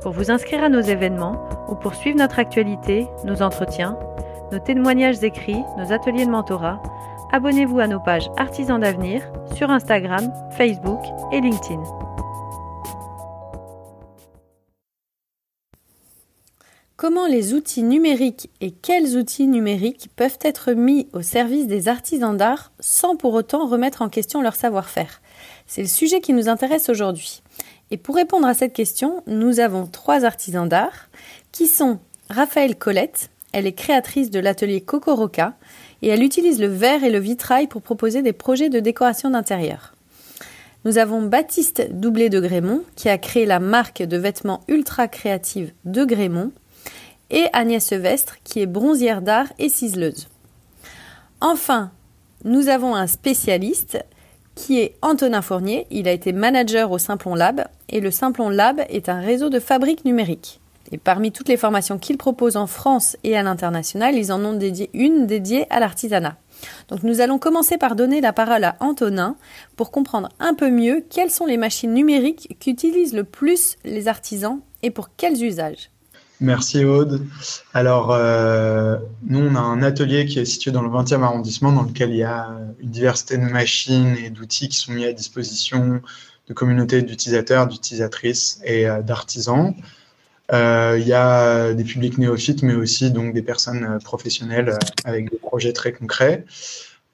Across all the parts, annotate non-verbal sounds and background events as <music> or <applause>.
Pour vous inscrire à nos événements ou pour suivre notre actualité, nos entretiens, nos témoignages écrits, nos ateliers de mentorat, abonnez-vous à nos pages Artisans d'avenir sur Instagram, Facebook et LinkedIn. Comment les outils numériques et quels outils numériques peuvent être mis au service des artisans d'art sans pour autant remettre en question leur savoir-faire? C'est le sujet qui nous intéresse aujourd'hui. Et pour répondre à cette question, nous avons trois artisans d'art qui sont Raphaël Colette, elle est créatrice de l'atelier Cocoroca et elle utilise le verre et le vitrail pour proposer des projets de décoration d'intérieur. Nous avons Baptiste Doublé de Grémont qui a créé la marque de vêtements ultra créative de Grémont et Agnès Sevestre qui est bronzière d'art et ciseleuse. Enfin, nous avons un spécialiste qui est Antonin Fournier. Il a été manager au Simplon Lab et le Simplon Lab est un réseau de fabriques numériques. Et parmi toutes les formations qu'il propose en France et à l'international, ils en ont dédié une dédiée à l'artisanat. Donc nous allons commencer par donner la parole à Antonin pour comprendre un peu mieux quelles sont les machines numériques qu'utilisent le plus les artisans et pour quels usages. Merci Aude. Alors, euh, nous, on a un atelier qui est situé dans le 20e arrondissement, dans lequel il y a une diversité de machines et d'outils qui sont mis à disposition de communautés d'utilisateurs, d'utilisatrices et euh, d'artisans. Euh, il y a des publics néophytes, mais aussi donc des personnes professionnelles avec des projets très concrets.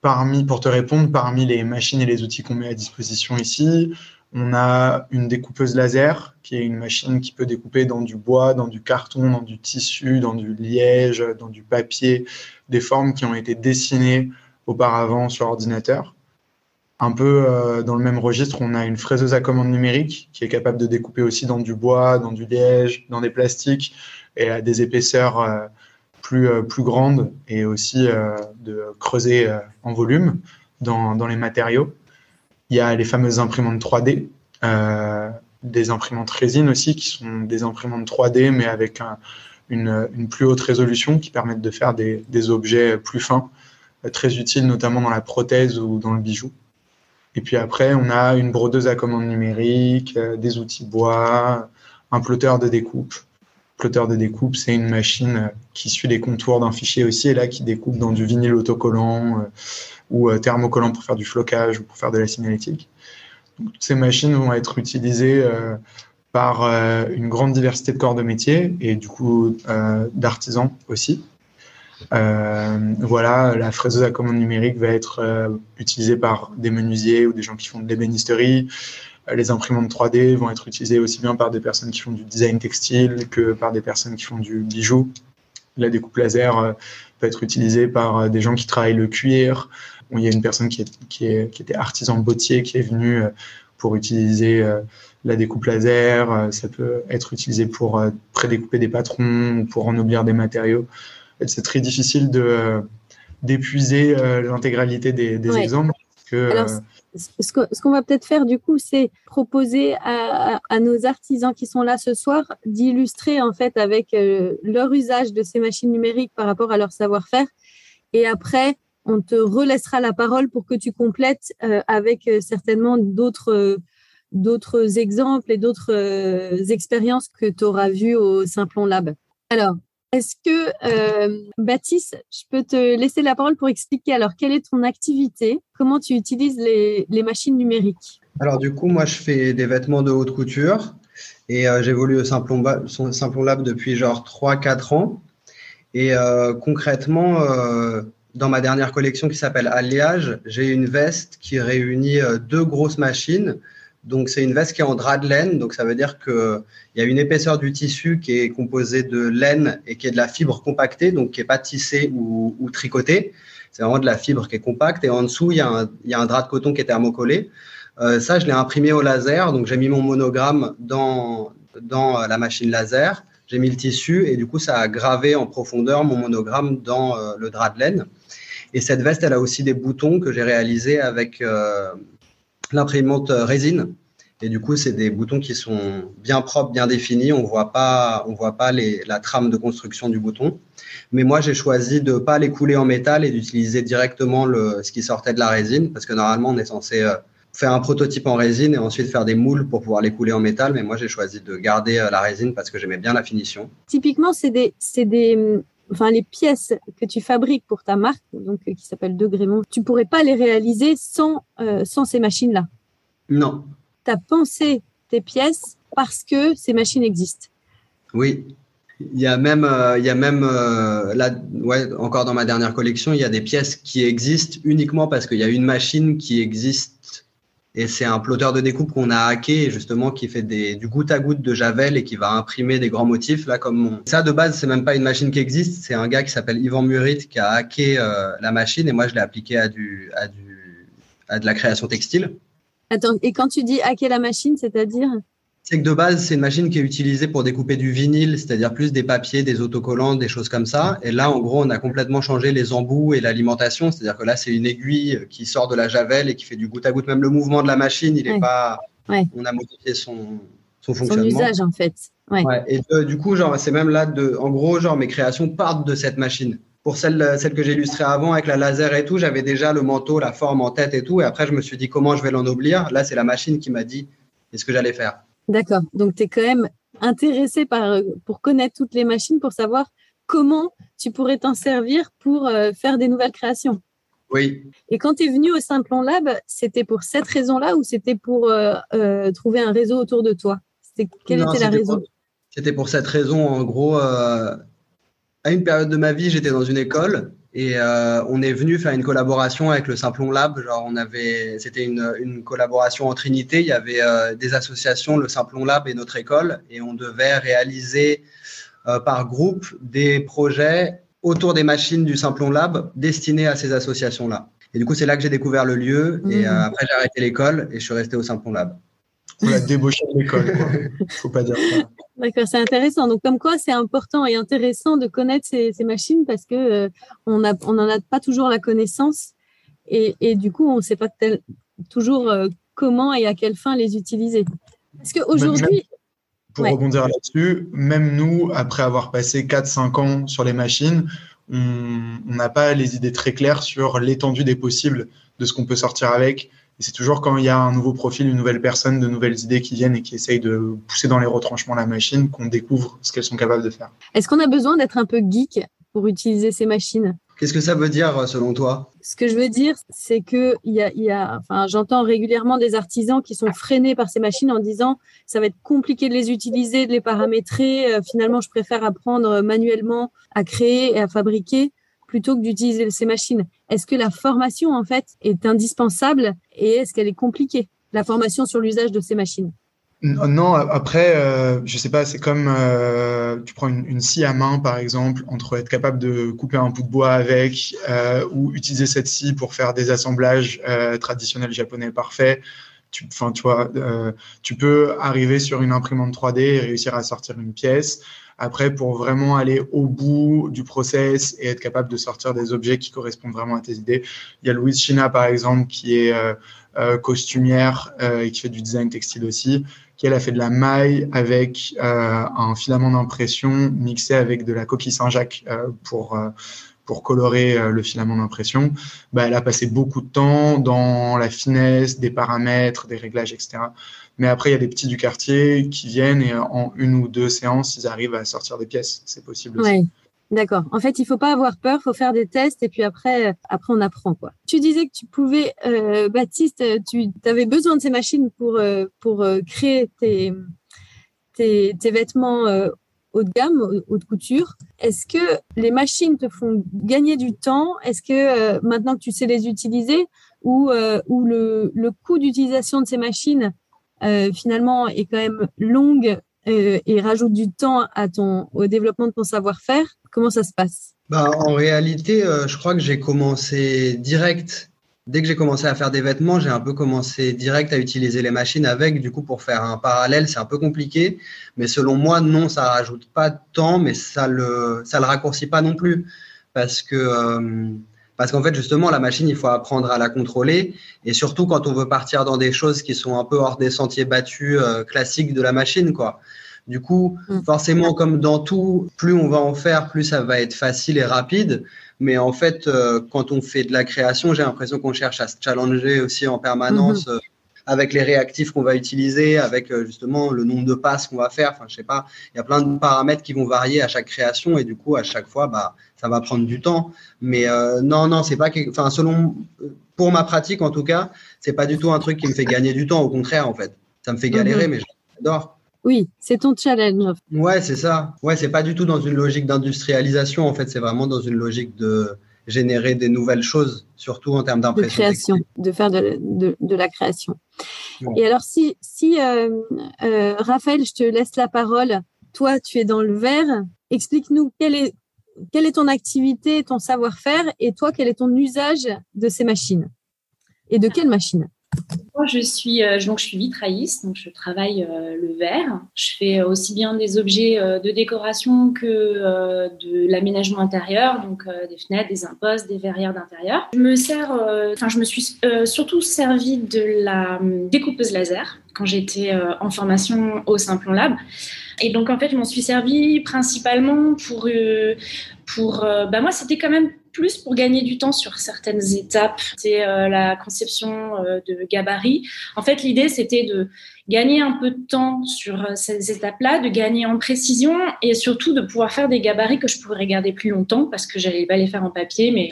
Parmi, pour te répondre, parmi les machines et les outils qu'on met à disposition ici, on a une découpeuse laser, qui est une machine qui peut découper dans du bois, dans du carton, dans du tissu, dans du liège, dans du papier, des formes qui ont été dessinées auparavant sur ordinateur. Un peu euh, dans le même registre, on a une fraiseuse à commande numérique qui est capable de découper aussi dans du bois, dans du liège, dans des plastiques et à des épaisseurs euh, plus, euh, plus grandes et aussi de creuser en volume dans les matériaux. Il y a les fameuses imprimantes 3D, euh, des imprimantes résine aussi, qui sont des imprimantes 3D, mais avec une, plus haute résolution, qui permettent de faire des, objets plus fins, euh, très utiles notamment dans la prothèse ou dans le bijou. Et puis après, on a une brodeuse à commande numérique, euh, des outils bois, un plotter de découpe. Plotter de découpe, c'est une machine qui suit les contours d'un fichier aussi, et là qui découpe dans du vinyle autocollant ou euh, thermocollant pour faire du flocage ou pour faire de la signalétique. toutes ces machines vont être utilisées euh, par euh, une grande diversité de corps de métier et du coup d'artisans aussi. voilà, la fraiseuse à commande numérique va être utilisée par des menuisiers ou des gens qui font de l'ébénisterie. Les imprimantes 3D vont être utilisées aussi bien par des personnes qui font du design textile que par des personnes qui font du bijou. La découpe laser peut être utilisée par des gens qui travaillent le cuir, il y a une personne qui, qui, était artisan bottier qui est venue euh, pour utiliser euh, la découpe laser. Euh, ça peut être utilisé pour prédécouper des patrons ou pour ennoblir des matériaux. C'est très difficile de d'épuiser l'intégralité des, exemples. Alors, ce qu'on va peut-être faire du coup, c'est proposer à, nos artisans qui sont là ce soir d'illustrer en fait avec leur usage de ces machines numériques par rapport à leur savoir-faire. Et après, on te relaissera la parole pour que tu complètes avec certainement d'autres d'autres exemples et d'autres expériences que tu auras vues au Simplon Lab. Alors, est-ce que, euh, Baptiste, je peux te laisser la parole pour expliquer alors quelle est ton activité, comment tu utilises les, machines numériques? Alors du coup, moi, je fais des vêtements de haute couture et euh, j'évolue au Simplon, Lab depuis genre 3-4 ans. Et euh, concrètement, dans ma dernière collection qui s'appelle Alliage, j'ai une veste qui réunit deux grosses machines donc, c'est une veste qui est en drap de laine. Donc, ça veut dire qu'il y a une épaisseur du tissu qui est composée de laine et qui est de la fibre compactée, donc qui n'est pas tissée ou, tricotée. C'est vraiment de la fibre qui est compacte. Et en dessous, il y a un, drap de coton qui est thermocollé. Euh, ça, je l'ai imprimé au laser. Donc, j'ai mis mon monogramme dans, dans la machine laser. J'ai mis le tissu et du coup, ça a gravé en profondeur mon monogramme dans euh, le drap de laine. Et cette veste, elle a aussi des boutons que j'ai réalisés avec euh, l'imprimante résine. Et du coup, c'est des boutons qui sont bien propres, bien définis. On voit pas, on voit pas la trame de construction du bouton. Mais moi, j'ai choisi de pas les couler en métal et d'utiliser directement ce qui sortait de la résine, parce que normalement, on est censé euh, faire un prototype en résine et ensuite faire des moules pour pouvoir les couler en métal. Mais moi, j'ai choisi de garder euh, la résine parce que j'aimais bien la finition. Typiquement, c'est des, c'est des, enfin les pièces que tu fabriques pour ta marque, donc euh, qui s'appelle De Grémont, tu pourrais pas les réaliser sans euh, sans ces machines-là. Non. Tu as pensé tes pièces parce que ces machines existent. Oui. Il y a même, euh, il y a même là, ouais, encore dans ma dernière collection, il y a des pièces qui existent uniquement parce qu'il y a une machine qui existe et c'est un plotter de découpe qu'on a hacké, justement, qui fait du goutte à goutte de Javel et qui va imprimer des grands motifs. Là, comme Ça, de base, c'est même pas une machine qui existe. C'est un gars qui s'appelle Yvan Murit qui a hacké euh, la machine et moi, je l'ai appliqué à, à de la création textile. Attends, et quand tu dis hacker la machine, c'est-à-dire? C'est que de base, c'est une machine qui est utilisée pour découper du vinyle, c'est-à-dire plus des papiers, des autocollants, des choses comme ça. Et là, en gros, on a complètement changé les embouts et l'alimentation. C'est-à-dire que là, c'est une aiguille qui sort de la javel et qui fait du goutte à goutte. Même le mouvement de la machine, il est pas. On a modifié son, son fonctionnement. Son usage, en fait. Ouais. Et du coup, genre, c'est même là de. En gros, genre, mes créations partent de cette machine. Pour celle, celle que j'ai illustrée avant avec la laser et tout, j'avais déjà le manteau, la forme en tête et tout. Et après, je me suis dit comment je vais l'ennoblir. Là, c'est la machine qui m'a dit ce que j'allais faire? D'accord. Donc, tu es quand même intéressé par, euh, pour connaître toutes les machines, pour savoir comment tu pourrais t'en servir pour euh, faire des nouvelles créations. Oui. Et quand tu es venu au Simplon Lab, c'était pour cette raison-là ou c'était pour euh, trouver un réseau autour de toi? Quelle était la raison? C'était pour cette raison. En gros, à une période de ma vie, j'étais dans une école et euh, on est venu faire une collaboration avec le Simplon Lab. Genre, on avait, c'était une, une, collaboration en Trinité. Il y avait euh, des associations, le Simplon Lab et notre école, et on devait réaliser euh, par groupe des projets autour des machines du Simplon Lab destinés à ces associations-là. Et du coup, c'est là que j'ai découvert le lieu. Et mmh. après, j'ai arrêté l'école et je suis resté au Simplon Lab. On a débauché de l'école, Faut pas dire ça. D'accord, c'est intéressant. Donc, comme quoi, c'est important et intéressant de connaître ces, ces machines parce que euh, on n'en on a pas toujours la connaissance et, et du coup, on ne sait pas tel, toujours euh, comment et à quelle fin les utiliser. Parce qu'aujourd'hui. Pour rebondir là-dessus, même nous, après avoir passé 4-5 ans sur les machines, on n'a pas les idées très claires sur l'étendue des possibles de ce qu'on peut sortir avec, et c'est toujours quand il y a un nouveau profil, une nouvelle personne, de nouvelles idées qui viennent et qui essayent de pousser dans les retranchements la machine qu'on découvre ce qu'elles sont capables de faire. Est-ce qu'on a besoin d'être un peu geek pour utiliser ces machines? Qu'est-ce que ça veut dire selon toi? Ce que je veux dire, c'est que il y a, y a, enfin, j'entends régulièrement des artisans qui sont freinés par ces machines en disant ça va être compliqué de les utiliser, de les paramétrer. Euh, finalement, je préfère apprendre manuellement à créer et à fabriquer plutôt que d'utiliser ces machines. Est-ce que la formation, en fait, est indispensable et est-ce qu'elle est compliquée, la formation sur l'usage de ces machines? Non, après, euh, je sais pas, c'est comme euh, tu prends une, scie à main, par exemple, entre être capable de couper un bout de bois avec euh, ou utiliser cette scie pour faire des assemblages traditionnels japonais parfaits. Tu, tu tu peux arriver sur une imprimante 3D et réussir à sortir une pièce. Après, pour vraiment aller au bout du process et être capable de sortir des objets qui correspondent vraiment à tes idées, il y a Louise China, par exemple, qui est euh, euh, costumière euh, et qui fait du design textile aussi, qui elle a fait de la maille avec un filament d'impression mixé avec de la coquille Saint-Jacques pour pour colorer le filament d'impression, bah, elle a passé beaucoup de temps dans la finesse des paramètres, des réglages, etc. Mais après, il y a des petits du quartier qui viennent et en une ou deux séances, ils arrivent à sortir des pièces. C'est possible aussi. D'accord. En fait, il faut pas avoir peur, faut faire des tests et puis après, après on apprend quoi. Tu disais que tu pouvais, euh, Baptiste, tu avais besoin de ces machines pour euh, pour euh, créer tes tes, vêtements haut de gamme, haute couture. Est-ce que les machines te font gagner du temps? Est-ce que maintenant que tu sais les utiliser ou ou le le coût d'utilisation de ces machines finalement est quand même longue euh, et rajoute du temps à ton, au développement de ton savoir-faire Comment ça se passe? Bah, En réalité, euh, je crois que j'ai commencé direct. Dès que j'ai commencé à faire des vêtements, j'ai un peu commencé direct à utiliser les machines avec. Du coup, pour faire un parallèle, c'est un peu compliqué. Mais selon moi, non, ça rajoute pas de temps, mais ça le, ça le raccourcit pas non plus. Parce que, euh, parce qu'en fait, justement, la machine, il faut apprendre à la contrôler. Et surtout quand on veut partir dans des choses qui sont un peu hors des sentiers battus euh, classiques de la machine, quoi. Du coup, mm. forcément, comme dans tout, plus on va en faire, plus ça va être facile et rapide. Mais en fait, euh, quand on fait de la création, j'ai l'impression qu'on cherche à se challenger aussi en permanence. Mm-hmm. Euh, avec les réactifs qu'on va utiliser, avec justement le nombre de passes qu'on va faire. Enfin, je sais pas, il y a plein de paramètres qui vont varier à chaque création et du coup, à chaque fois, bah, ça va prendre du temps. Mais euh, non, non, c'est pas, enfin, selon, pour ma pratique en tout cas, c'est pas du tout un truc qui me fait gagner du temps. Au contraire, en fait, ça me fait galérer, mhm. mais j'adore. Oui, c'est ton challenge. Ouais, c'est ça. Ouais, c'est pas du tout dans une logique d'industrialisation. En fait, c'est vraiment dans une logique de générer des nouvelles choses, surtout en termes d'impression. De création, de faire de, de, la création. Et alors, si, si euh, euh, Raphaël, je te laisse la parole. Toi, tu es dans le verre. Explique-nous quel est quelle est ton activité, ton savoir-faire et toi, quel est ton usage de ces machines? Et de quelles machines? Moi, je suis, euh, donc, je suis vitrailliste, donc je travaille euh, le verre. Je fais aussi bien des objets euh, de décoration que de l'aménagement intérieur, donc des fenêtres, des impostes, des verrières d'intérieur. Je me sers, enfin, je me suis surtout servi de la découpeuse laser quand j'étais en formation au Simplon Lab. Et donc, en fait, je m'en suis servi principalement pour. Euh, pour euh, bah moi, c'était quand même plus pour gagner du temps sur certaines étapes. C'est euh, la conception de gabarit. En fait, l'idée, c'était de gagner un peu de temps sur ces étapes-là, de gagner en précision et surtout de pouvoir faire des gabarits que je pourrais garder plus longtemps parce que j'allais pas les faire en papier, mais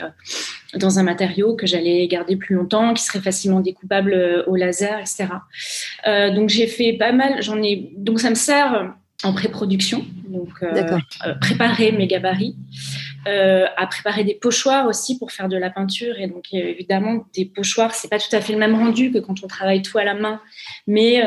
dans un matériau que j'allais garder plus longtemps, qui serait facilement découpable au laser, etc. donc j'ai fait pas mal, j'en ai, donc ça me sert en pré-production, donc euh, euh, préparer mes gabarits, euh, à préparer des pochoirs aussi pour faire de la peinture. Et donc évidemment, des pochoirs, c'est pas tout à fait le même rendu que quand on travaille tout à la main, mais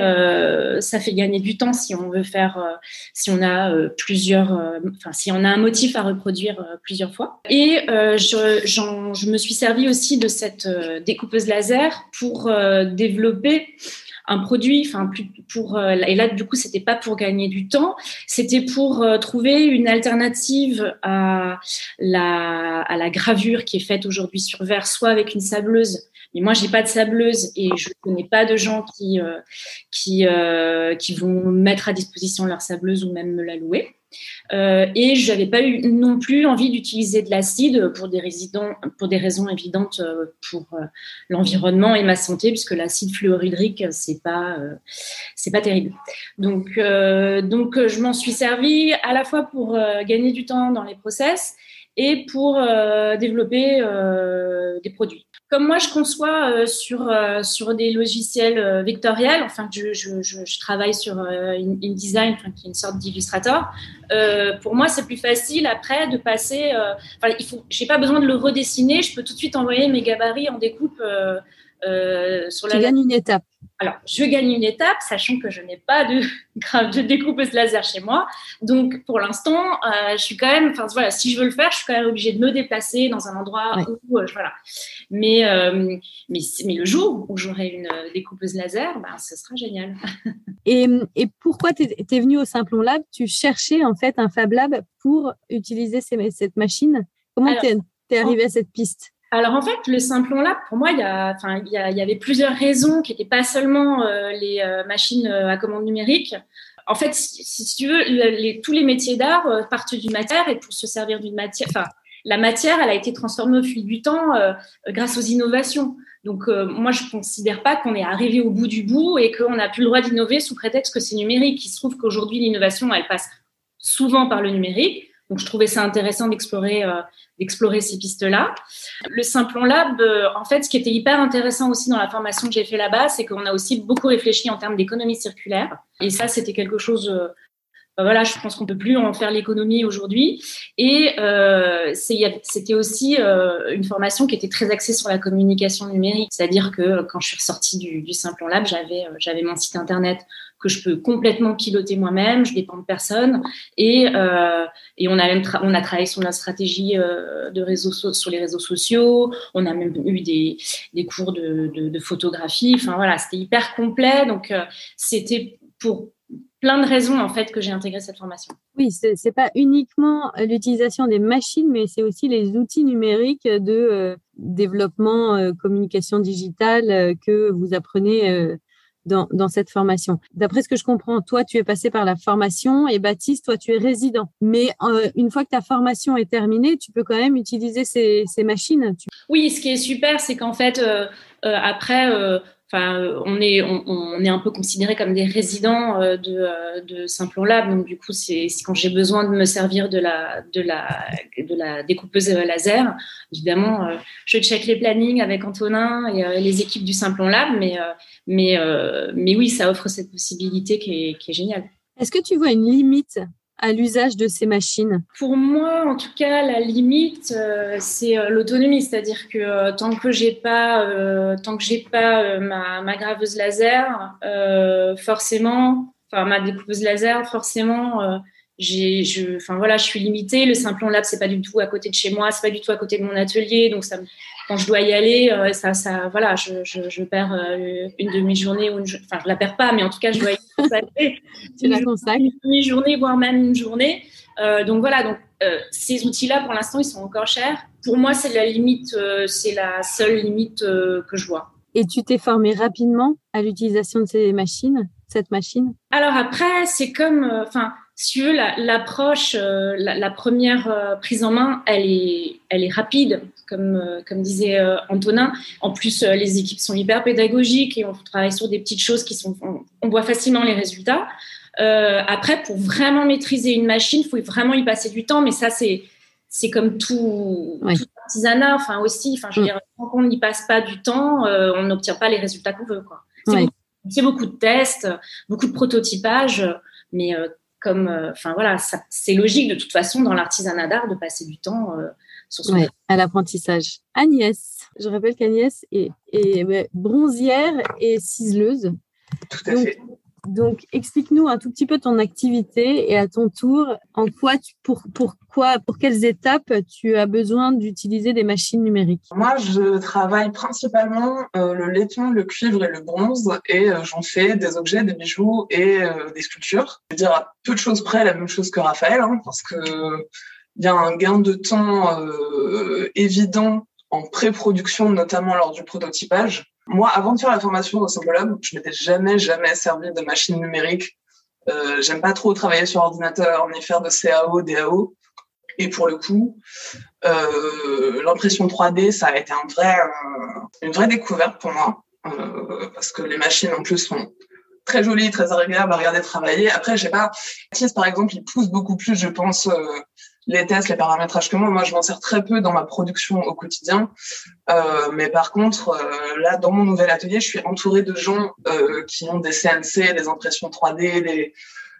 ça fait gagner du temps si on veut faire, si on a plusieurs, enfin si on a un motif à reproduire plusieurs fois. Et je, je, me suis servi aussi de cette découpeuse laser pour développer un produit, enfin pour euh, et là du coup c'était pas pour gagner du temps, c'était pour euh, trouver une alternative à la à la gravure qui est faite aujourd'hui sur verre, soit avec une sableuse. Mais moi j'ai pas de sableuse et je connais pas de gens qui euh, qui qui vont mettre à disposition leur sableuse ou même me la louer. Euh, et je n'avais pas eu non plus envie d'utiliser de l'acide pour des, résidents, pour des raisons évidentes euh, pour euh, l'environnement et ma santé, puisque l'acide fluorhydrique, c'est pas, c'est pas terrible. Donc, donc je m'en suis servi à la fois pour gagner du temps dans les process et pour développer des produits comme moi, je conçois euh, sur, euh, sur des logiciels euh, vectoriels, enfin, je, travaille sur InDesign, enfin, qui est une sorte d'illustrator. pour moi, c'est plus facile après de passer. Enfin, il faut, j'ai pas besoin de le redessiner. Je peux tout de suite envoyer mes gabarits en découpe sur la. Tu gagnes une étape. Alors, je gagne une étape, sachant que je n'ai pas de, <laughs> de découpeuse laser chez moi. Donc, pour l'instant, euh, je suis quand même, enfin voilà, si je veux le faire, je suis quand même obligée de me déplacer dans un endroit où, euh, voilà. Mais, euh, mais, mais, le jour où j'aurai une découpeuse laser, ben, ce sera génial. <laughs> et, et pourquoi tu es, venu au Simplon Lab? Tu cherchais en fait un Fab Lab pour utiliser cette machine. Comment tu es, arrivé à cette piste? Alors en fait, le simplon là, pour moi, il y, a, enfin, il, y, a, il y avait plusieurs raisons qui n'étaient pas seulement euh, les euh, machines euh, à commande numérique. En fait, si, tu veux, les, tous les métiers d'art partent d'une matière et pour se servir d'une matière, enfin, la matière, elle a été transformée au fil du temps grâce aux innovations. Donc, moi, je ne considère pas qu'on est arrivé au bout du bout et qu'on n'a plus le droit d'innover sous prétexte que c'est numérique. Il se trouve qu'aujourd'hui, l'innovation, elle passe souvent par le numérique. Donc, je trouvais ça intéressant d'explorer, euh, d'explorer ces pistes-là. Le Simplon Lab, euh, en fait, ce qui était hyper intéressant aussi dans la formation que j'ai fait là-bas, c'est qu'on a aussi beaucoup réfléchi en termes d'économie circulaire. Et ça, c'était quelque chose. Euh, ben voilà, je pense qu'on peut plus en faire l'économie aujourd'hui. Et c'était aussi une formation qui était très axée sur la communication numérique, c'est-à-dire que quand je suis ressortie du, du Simplon Lab, j'avais j'avais mon site internet que je peux complètement piloter moi-même, je dépends de personne. Et, euh, et on a même on a travaillé sur la stratégie euh, de réseaux sur les réseaux sociaux. On a même eu des, des cours de, de, de, photographie. Enfin voilà, c'était hyper complet. Donc euh, c'était pour plein de raisons en fait que j'ai intégré cette formation. Oui, c'est pas uniquement l'utilisation des machines, mais c'est aussi les outils numériques de euh, développement euh, communication digitale que vous apprenez dans, cette formation. D'après ce que je comprends, toi, tu es passé par la formation et Baptiste, toi, tu es résident. Mais euh, une fois que ta formation est terminée, tu peux quand même utiliser ces, machines. Oui, ce qui est super, c'est qu'en fait, euh, euh, après, Enfin, on est, on, est un peu considéré comme des résidents de, de Simplon Lab. Donc, du coup, c'est quand j'ai besoin de me servir de la, de la, de la découpeuse laser, évidemment, je check les plannings avec Antonin et les équipes du Simplon Lab. Mais, mais, mais oui, ça offre cette possibilité qui est, qui est géniale. Est-ce que tu vois une limite à l'usage de ces machines Pour moi, en tout cas, la limite, euh, c'est euh, l'autonomie, c'est-à-dire que euh, tant que j'ai pas, tant que j'ai pas ma, graveuse laser, forcément, enfin ma découpeuse laser, forcément, j'ai, je, enfin voilà, je suis limitée. Le Simplon Lab, c'est pas du tout à côté de chez moi, c'est pas du tout à côté de mon atelier, donc ça, quand je dois y aller, ça, ça, voilà, je, je, je perds une demi-journée ou une, enfin je la perds pas, mais en tout cas, je dois y <laughs> la consacres Une demi-journée, voire même une journée. Euh, donc voilà, donc euh, ces outils-là, pour l'instant, ils sont encore chers. Pour moi, c'est la limite, euh, c'est la seule limite que je vois. Et tu t'es formé rapidement à l'utilisation de ces machines, cette machine? Alors après, c'est comme, enfin si tu veux, l'approche, euh, la, première euh, prise en main, elle est, elle est rapide, comme, euh, comme disait Antonin. En plus, les équipes sont hyper pédagogiques et on travaille sur des petites choses qui sont, on, voit facilement les résultats. après, pour vraiment maîtriser une machine, il faut vraiment y passer du temps, mais ça, c'est, c'est comme tout, artisanat, enfin aussi, enfin, je veux mm. dire, tant qu'on n'y passe pas du temps, on n'obtient pas les résultats qu'on veut. C'est beaucoup, de tests, beaucoup de prototypage, mais comme, euh, enfin voilà, c'est logique de toute façon dans l'artisanat d'art de passer du temps euh, sur son à l'apprentissage. Agnès, je rappelle qu'Agnès est, est, bronzière et ciseleuse. Tout à fait. Donc, explique-nous un tout petit peu ton activité et à ton tour, en quoi, tu, pour, pourquoi, pour quelles étapes tu as besoin d'utiliser des machines numériques? Moi, je travaille principalement euh, le laiton, le cuivre et le bronze et euh, j'en fais des objets, des bijoux et euh, des sculptures. Je veux dire à peu de choses près la même chose que Raphaël, hein, parce que il y a un gain de temps évident en pré-production, notamment lors du prototypage. Moi, avant de faire la formation au Simple je m'étais jamais, jamais servi de machine numérique. Euh, J'aime pas trop travailler sur ordinateur, ni faire de CAO, DAO. Et pour le coup, euh, l'impression 3D, ça a été euh, une vraie découverte pour moi, euh, parce que les machines en plus sont très jolies, très agréables à regarder travailler. Après, j'ai pas, par exemple, il pousse beaucoup plus, je pense, euh, les tests, les paramétrages que moi. Moi, je m'en sers très peu dans ma production au quotidien. Euh, mais par contre, euh, là, dans mon nouvel atelier, je suis entourée de gens euh, qui ont des CNC, des impressions 3D, des...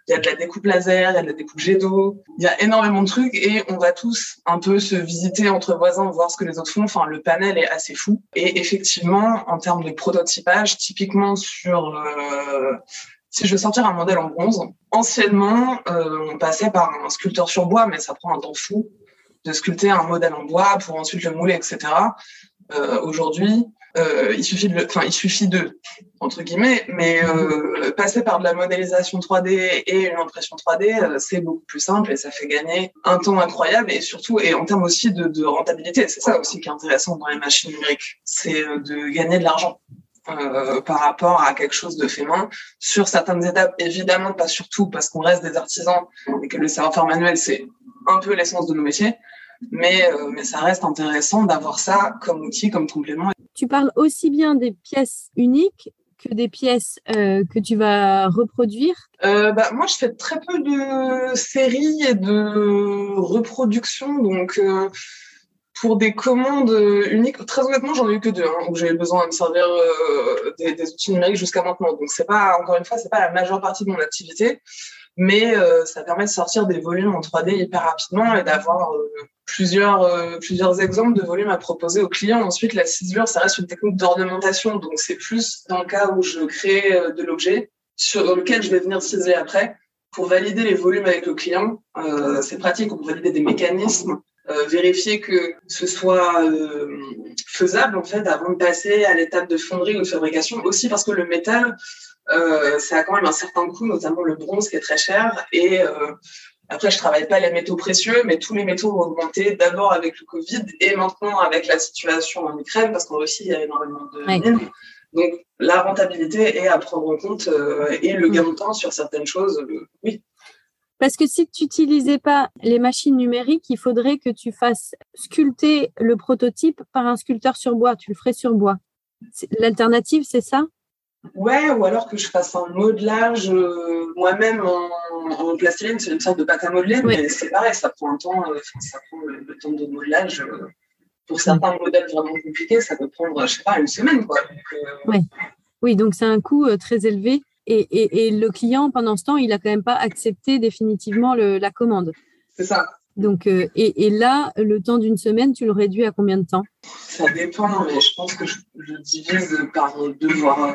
il y a de la découpe laser, il y a de la découpe jet d'eau, il y a énormément de trucs et on va tous un peu se visiter entre voisins, voir ce que les autres font. Enfin, le panel est assez fou. Et effectivement, en termes de prototypage, typiquement sur euh, si je veux sortir un modèle en bronze, anciennement, euh, on passait par un sculpteur sur bois, mais ça prend un temps fou de sculpter un modèle en bois pour ensuite le mouler, etc. Euh, Aujourd'hui, euh, il suffit de, enfin, il suffit de, entre guillemets, mais passer par de la modélisation 3D et une impression 3D, euh, c'est beaucoup plus simple et ça fait gagner un temps incroyable et surtout, et en termes aussi de, rentabilité, c'est ça aussi qui est intéressant dans les machines numériques, c'est de gagner de l'argent. Euh, par rapport à quelque chose de fait main. Sur certaines étapes, évidemment, pas sur tout, parce qu'on reste des artisans et que le savoir-faire manuel, c'est un peu l'essence de nos métiers. Mais, mais ça reste intéressant d'avoir ça comme outil, comme complément. Tu parles aussi bien des pièces uniques que des pièces que tu vas reproduire bah, Moi, je fais très peu de séries et de reproductions. Donc, pour des commandes uniques, très honnêtement, j'en ai eu que deux, hein, où j'ai eu besoin de me servir euh, des, des, outils numériques jusqu'à maintenant. Donc, c'est pas, encore une fois, c'est pas la majeure partie de mon activité, mais euh, ça permet de sortir des volumes en 3D hyper rapidement et d'avoir euh, plusieurs, euh, plusieurs exemples de volumes à proposer aux clients. Ensuite, la ciselure, ça reste une technique d'ornementation, donc c'est plus dans le cas où je crée de l'objet sur lequel je vais venir ciseler après pour valider les volumes avec le client. c'est pratique pour valider des mécanismes euh, vérifier que ce soit euh, faisable en fait avant de passer à l'étape de fonderie ou de fabrication. Aussi parce que le métal euh, ça a quand même un certain coût notamment le bronze qui est très cher. Et après, je travaille pas les métaux précieux, mais tous les métaux ont augmenté d'abord avec le Covid et maintenant avec la situation en Ukraine, parce qu'en Russie, il y a énormément de mines. Donc, la rentabilité est à prendre en compte et le gain de temps sur certaines choses, oui, parce que si tu n'utilisais pas les machines numériques, il faudrait que tu fasses sculpter le prototype par un sculpteur sur bois. Tu le ferais sur bois. L'alternative, c'est ça? Ouais, ou alors que je fasse un modelage euh, moi-même en, en, plastiline, c'est une sorte de pâte à modeler, mais c'est pareil, ça prend un temps, euh, ça prend le, temps de modelage. Euh, pour certains modèles vraiment compliqués, ça peut prendre, je sais pas, une semaine. Quoi. Oui, donc c'est un coût très élevé. Et, le client, pendant ce temps, il n'a quand même pas accepté définitivement la commande. C'est ça. Donc, euh, et, là, le temps d'une semaine, tu le réduis à combien de temps? Ça dépend, mais je pense que je, divise par deux, voire,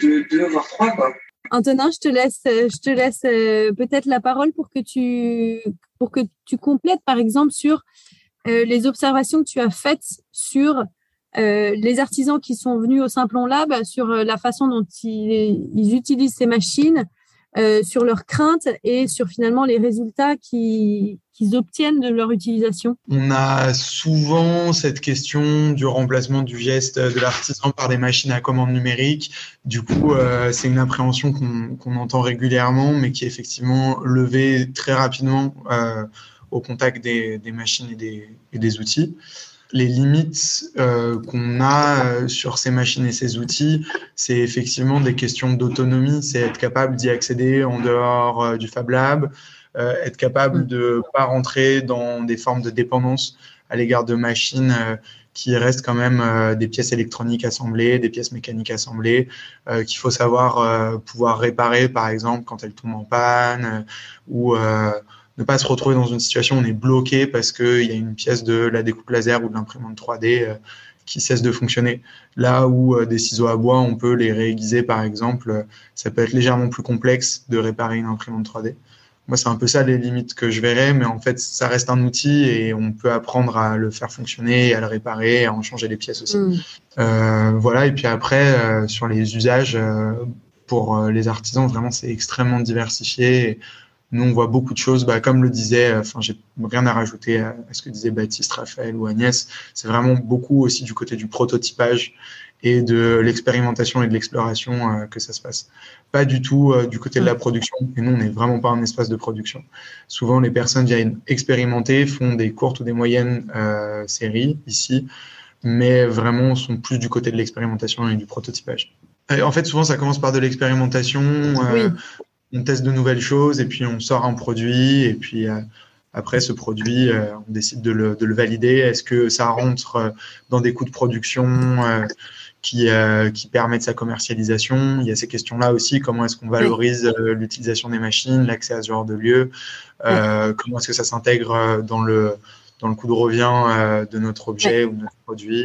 deux, deux voire trois. Quoi. Antonin, je te laisse, je te laisse euh, peut-être la parole pour que tu, pour que tu complètes, par exemple, sur euh, les observations que tu as faites sur euh, les artisans qui sont venus au Simplon Lab sur euh, la façon dont ils, utilisent ces machines, euh, sur leurs craintes et sur finalement les résultats qu'ils obtiennent de leur utilisation On a souvent cette question du remplacement du geste de l'artisan par des machines à commande numérique. Du coup, c'est une appréhension qu'on entend régulièrement, mais qui est effectivement levée très rapidement au contact des, machines et des outils les limites euh, qu'on a euh, sur ces machines et ces outils, c'est effectivement des questions d'autonomie, c'est être capable d'y accéder en dehors euh, du Fab Lab, être capable de pas rentrer dans des formes de dépendance à l'égard de machines qui restent quand même des pièces électroniques assemblées, des pièces mécaniques assemblées, qu'il faut savoir pouvoir réparer, par exemple, quand elles tombent en panne ou ne pas se retrouver dans une situation où on est bloqué parce qu'il y a une pièce de la découpe laser ou de l'imprimante 3D euh, qui cesse de fonctionner. Là où euh, des ciseaux à bois, on peut les réaiguiser par exemple, euh, ça peut être légèrement plus complexe de réparer une imprimante 3D. Moi, c'est un peu ça les limites que je verrais, mais en fait, ça reste un outil et on peut apprendre à le faire fonctionner, à le réparer, à en changer les pièces aussi. Mm. voilà, et puis après, sur les usages, pour les artisans, vraiment, c'est extrêmement diversifié. Nous, on voit beaucoup de choses, bah, comme le disait, euh, enfin, j'ai rien à rajouter à, ce que disait Baptiste, Raphaël ou Agnès. C'est vraiment beaucoup aussi du côté du prototypage et de l'expérimentation et de l'exploration euh, que ça se passe. Pas du tout euh, du côté de la production. Et nous, on n'est vraiment pas un espace de production. Souvent, les personnes viennent expérimenter, font des courtes ou des moyennes séries ici, mais vraiment sont plus du côté de l'expérimentation et du prototypage. En fait, souvent, ça commence par de l'expérimentation. Oui on teste de nouvelles choses et puis on sort un produit et puis euh, après ce produit, euh, on décide de le, de le valider. Est-ce que ça rentre euh, dans des coûts de production qui, qui permettent sa commercialisation? Il y a ces questions-là aussi. Comment est-ce qu'on valorise l'utilisation des machines, l'accès à ce genre de lieu? Comment est-ce que ça s'intègre dans le, dans le coût de revient de notre objet ou de notre produit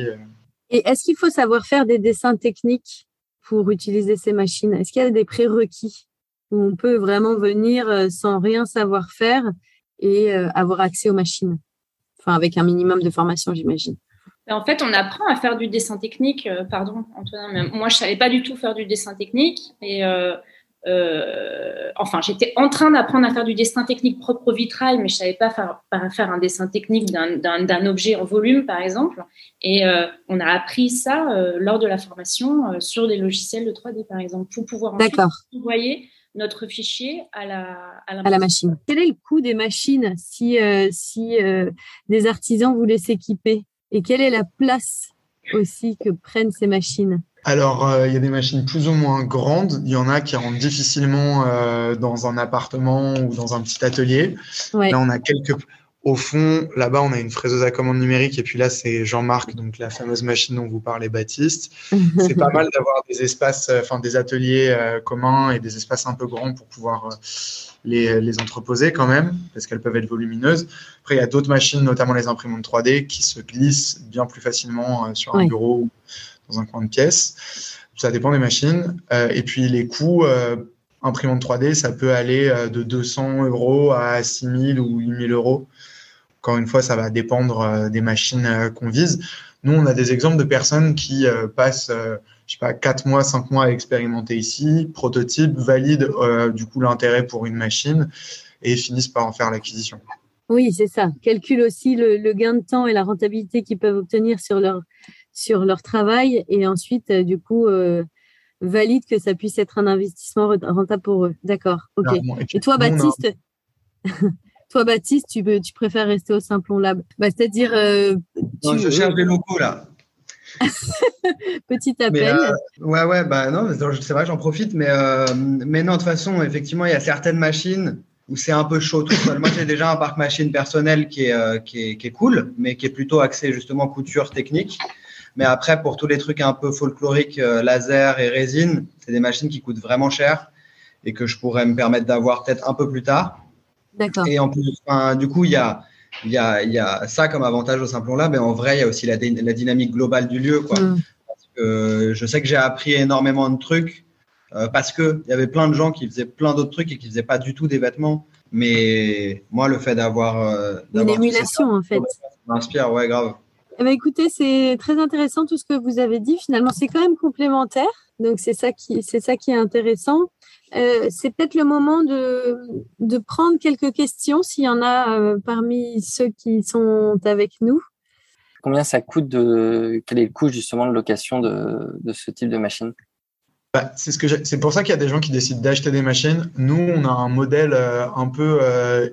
Et est-ce qu'il faut savoir faire des dessins techniques pour utiliser ces machines? Est-ce qu'il y a des prérequis? Où on peut vraiment venir euh, sans rien savoir faire et euh, avoir accès aux machines. Enfin, avec un minimum de formation, j'imagine. En fait, on apprend à faire du dessin technique. Euh, pardon, Antonin, mais moi, je savais pas du tout faire du dessin technique. Et enfin, j'étais en train d'apprendre à faire du dessin technique propre au vitrail, mais je savais pas faire, faire un dessin technique d'un objet en volume, par exemple. Et on a appris ça lors de la formation sur des logiciels de 3D, par exemple, pour pouvoir ensuite envoyer notre fichier à la, à la, machine. Quel est le coût des machines si, euh, si euh, des artisans voulaient s'équiper? Et quelle est la place aussi que prennent ces machines? Alors, euh, il y a des machines plus ou moins grandes. Il y en a qui rentrent difficilement dans un appartement ou dans un petit atelier. Là, on a quelques, au fond, là-bas, on a une fraiseuse à commande numérique et puis là, c'est Jean-Marc, donc la fameuse machine dont vous parlez, Baptiste. <laughs> c'est pas mal d'avoir des espaces, euh, enfin des ateliers euh, communs et des espaces un peu grands pour pouvoir euh, les, les, entreposer quand même, parce qu'elles peuvent être volumineuses. Après, il y a d'autres machines, notamment les imprimantes 3D, qui se glissent bien plus facilement sur un bureau ou dans un coin de pièce. Ça dépend des machines. et puis les coûts imprimante 3D, ça peut aller de 200 euros à 6000 ou 8000 euros encore une fois, ça va dépendre euh, des machines euh, qu'on vise. Nous, on a des exemples de personnes qui euh, passent, je sais pas, 4 mois, 5 mois à expérimenter ici, prototype, valident du coup l'intérêt pour une machine et finissent par en faire l'acquisition. Oui, c'est ça. Calcule aussi le, gain de temps et la rentabilité qu'ils peuvent obtenir sur leur, sur leur travail et ensuite, du coup, valide que ça puisse être un investissement rentable pour eux. D'accord. OK. Et, toi, Baptiste? <laughs> Toi, Baptiste, tu, tu préfères rester au Simplon Lab? Bah, C'est-à-dire. Euh, je cherche des locaux là. <laughs> Petit appel. Euh, ouais, ouais, bah non, c'est vrai, j'en profite, mais, euh, mais non, de toute façon, effectivement, il y a certaines machines où c'est un peu chaud tout seul. Moi, j'ai déjà un parc machine personnel qui est, qui, est, qui est cool, mais qui est plutôt axé justement couture technique. Mais après, pour tous les trucs un peu folkloriques, laser et résine, c'est des machines qui coûtent vraiment cher et que je pourrais me permettre d'avoir peut-être un peu plus tard. Et en plus, du coup, il y a, y, a, y a ça comme avantage au Simplon là, mais en vrai, il y a aussi la, la, dynamique globale du lieu. Quoi. Mm. Parce que je sais que j'ai appris énormément de trucs euh, parce qu'il y avait plein de gens qui faisaient plein d'autres trucs et qui ne faisaient pas du tout des vêtements. Mais moi, le fait d'avoir. Euh, Une émulation, en fait. Ça m'inspire, ouais, grave. Eh ben, écoutez, c'est très intéressant tout ce que vous avez dit. Finalement, c'est quand même complémentaire. Donc, c'est ça, qui, ça qui est intéressant. Euh, c'est peut-être le moment de, de, prendre quelques questions s'il y en a euh, parmi ceux qui sont avec nous. Combien ça coûte de quel est le coût justement de location de, de ce type de machine? Bah, c'est ce que c'est pour ça qu'il y a des gens qui décident d'acheter des machines. Nous, on a un modèle euh, un peu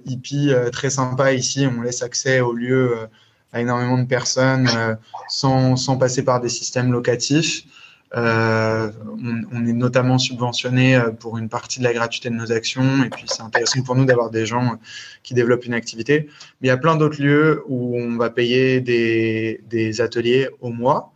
hippie très sympa ici. On laisse accès au lieu à énormément de personnes sans, sans, passer par des systèmes locatifs. Euh, on, est notamment subventionné euh, pour une partie de la gratuité de nos actions et puis c'est intéressant pour nous d'avoir des gens qui développent une activité. Mais il y a plein d'autres lieux où on va payer des, ateliers au mois.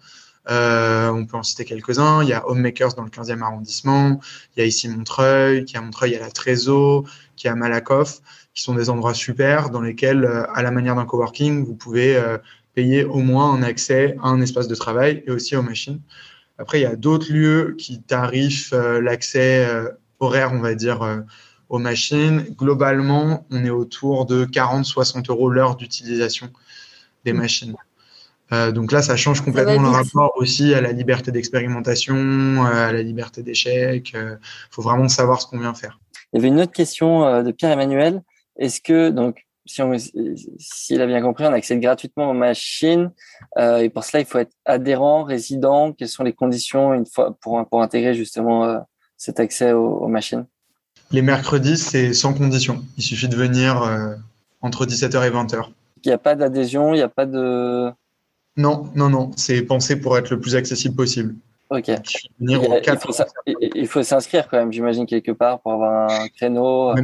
Euh, on peut en citer quelques-uns. Il y a Homemakers dans le 15e arrondissement. Il y a ici Montreuil. Qui Montreuil, il y a la Trésor, qui à Malakoff, qui sont des endroits super dans lesquels, à la manière d'un coworking, vous pouvez payer au moins un accès à un espace de travail et aussi aux machines. Après, il y a d'autres lieux qui tarifent euh, l'accès euh, horaire, on va dire, euh, aux machines. Globalement, on est autour de 40-60 euros l'heure d'utilisation des mmh. machines. donc là, ça change complètement le rapport aussi à la liberté d'expérimentation, à la liberté d'échec. Il faut vraiment savoir ce qu'on vient faire. Il y avait une autre question de Pierre-Emmanuel. Est-ce que, donc, si on, s'il a bien compris, on accède gratuitement aux machines. Euh, et pour cela, il faut être adhérent, résident. Quelles sont les conditions une fois pour, pour intégrer justement euh, cet accès aux, machines? Les mercredis, c'est sans condition. Il suffit de venir euh, entre 17h et 20h. Il n'y a pas d'adhésion, il n'y a pas de. Non, non, non. C'est pensé pour être le plus accessible possible. Ok. Il, il, faut s'inscrire quand même, j'imagine, quelque part pour avoir un créneau.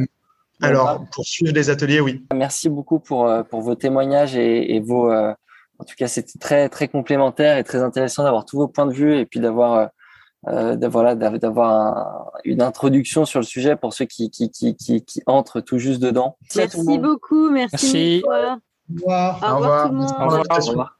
Alors, pour suivre les ateliers, oui. Merci beaucoup pour, euh, pour vos témoignages et, vos. Euh, en tout cas, c'était très, très complémentaire et très intéressant d'avoir tous vos points de vue et puis d'avoir. Euh, d'avoir d'avoir une introduction sur le sujet pour ceux qui, qui, qui, qui, entrent tout juste dedans. Merci beaucoup, merci. Au revoir. Au revoir, tout le monde. Au revoir.